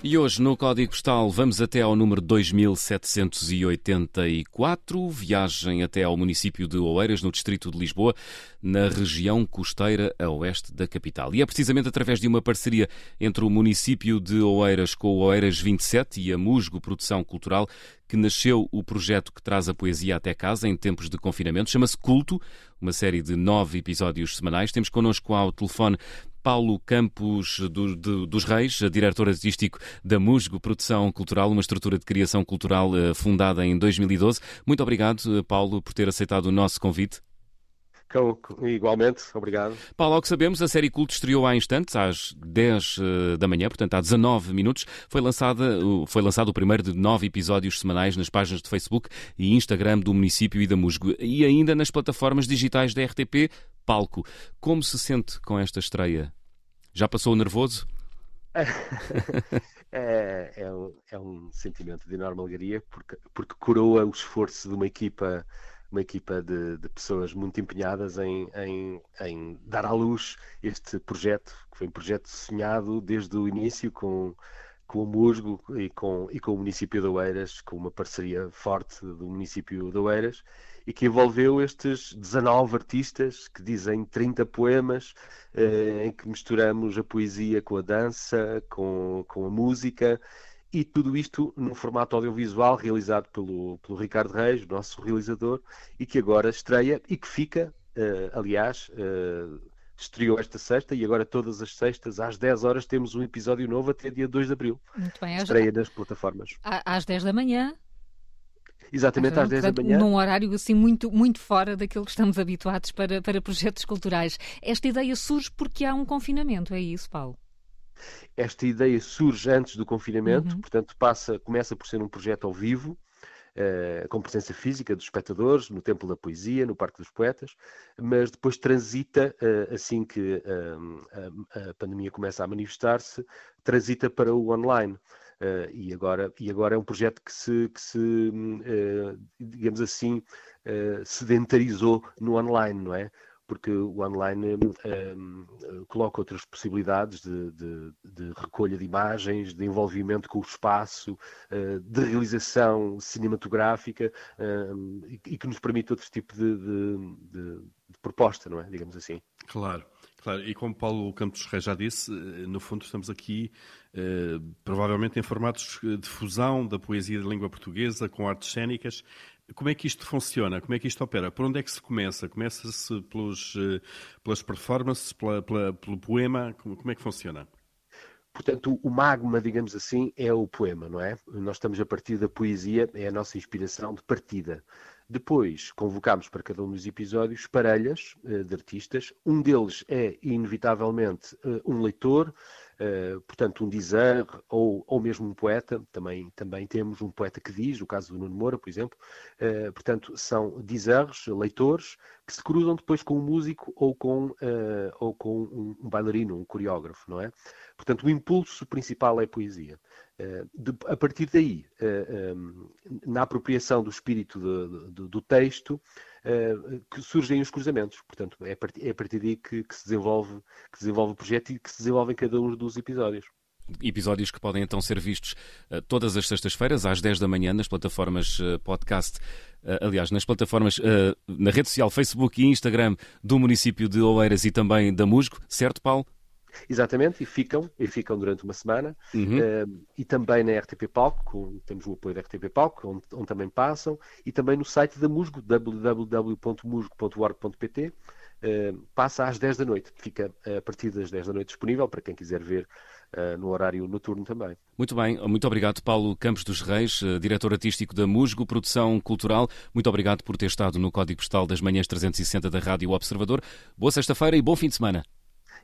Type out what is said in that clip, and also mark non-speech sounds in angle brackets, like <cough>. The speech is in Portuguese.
E hoje no Código Postal vamos até ao número 2784, viagem até ao município de Oeiras, no distrito de Lisboa, na região costeira a oeste da capital. E é precisamente através de uma parceria entre o município de Oeiras com o Oeiras 27 e a Musgo Produção Cultural que nasceu o projeto que traz a poesia até casa em tempos de confinamento. Chama-se Culto, uma série de nove episódios semanais. Temos connosco ao telefone Paulo Campos do, do, dos Reis, diretor artístico da Musgo Produção Cultural, uma estrutura de criação cultural uh, fundada em 2012. Muito obrigado, eh, Paulo, por ter aceitado o nosso convite. Igualmente, obrigado. Paulo, ao que sabemos, a série Culto estreou há instantes, às 10 uh, da manhã, portanto há 19 minutos. Foi, lançada, foi lançado o primeiro de nove episódios semanais nas páginas de Facebook e Instagram do município e da Musgo. E ainda nas plataformas digitais da RTP Palco. Como se sente com esta estreia? Já passou nervoso? <laughs> é, é, um, é um sentimento de enorme alegria porque, porque coroa o esforço de uma equipa uma equipa de, de pessoas muito empenhadas em, em, em, dar à luz este projeto, que foi um projeto sonhado desde o início com, com o Musgo e com, e com o município de Oeiras, com uma parceria forte do município de Oeiras, e que envolveu estes 19 artistas que dizem 30 poemas, eh, em que misturamos a poesia com a dança, com, com a música, e tudo isto num formato audiovisual realizado pelo, pelo Ricardo Reis, nosso realizador, e que agora estreia e que fica, uh, aliás, uh, estreou esta sexta e agora todas as sextas às 10 horas temos um episódio novo até dia 2 de abril. Muito bem. Estreia nas plataformas. Às 10 da manhã. Exatamente às 10 da manhã. Num horário assim muito, muito fora daquilo que estamos habituados para, para projetos culturais. Esta ideia surge porque há um confinamento, é isso, Paulo? Esta ideia surge antes do confinamento, uhum. portanto passa, começa por ser um projeto ao vivo, uh, com presença física dos espectadores, no Templo da Poesia, no Parque dos Poetas, mas depois transita, uh, assim que uh, a, a, pandemia começa a manifestar-se, transita para o online. e, agora, e agora é um projeto que se, que se digamos assim, sedentarizou no online, não é? Porque o online um, um, coloca outras possibilidades de, de, de, recolha de imagens, de envolvimento com o espaço, uh, de realização cinematográfica um, e, e, que nos permite outro tipo de, de, proposta, não é? Digamos assim. Claro. Claro, e como Paulo Campos Reis já disse, eh, no fundo estamos aqui eh, provavelmente em formatos de fusão da poesia de língua portuguesa com artes cênicas, como é que isto funciona? Como é que isto opera? Por onde é que se começa? Começa-se pelos, eh, pelas performances, pela, pela, pelo poema? Como, como é que funciona? Portanto, o magma, digamos assim, é o poema, não é? Nós estamos a partir da poesia, é a nossa inspiração de partida. Depois, convocamos para cada um dos episódios parelhas uh, de artistas. Um deles é, inevitavelmente, uh, um leitor, uh, portanto, um dizer ou, ou mesmo um poeta. Também, também temos um poeta que diz, no caso do Nuno Moura, por exemplo. portanto, são dizeres, leitores, que se cruzam depois com um músico ou com, ou com um, bailarino, um coreógrafo, não é? Portanto, o impulso principal é a poesia. Eh, de, a partir daí, uh, um, na apropriação do espírito de, de, do texto, uh, que surgem os cruzamentos. Portanto, é a partir, é a partir daí que, que, se desenvolve, que se desenvolve o projeto e que se desenvolve em cada um dos episódios. Episódios que podem então ser vistos todas as sextas-feiras, às 10 da manhã, nas plataformas podcast aliás, nas plataformas, na rede social Facebook e Instagram do município de Oeiras e também da Musgo, certo, Paulo? Exatamente, e ficam, e ficam durante uma semana. Uhum. Uh, e também na RTP Palco, com, temos o apoio da RTP Palco, onde, onde, também passam, e também no site da Musgo, www.musgo.org.pt. Uh, passa às 10 da noite, fica a partir das 10 da noite disponível para quem quiser ver uh, no horário noturno também. Muito bem, muito obrigado Paulo Campos dos Reis, uh, diretor artístico da Musgo Produção Cultural. Muito obrigado por ter estado no Código Postal das Manhãs 360 da Rádio Observador. Boa sexta-feira e bom fim de semana.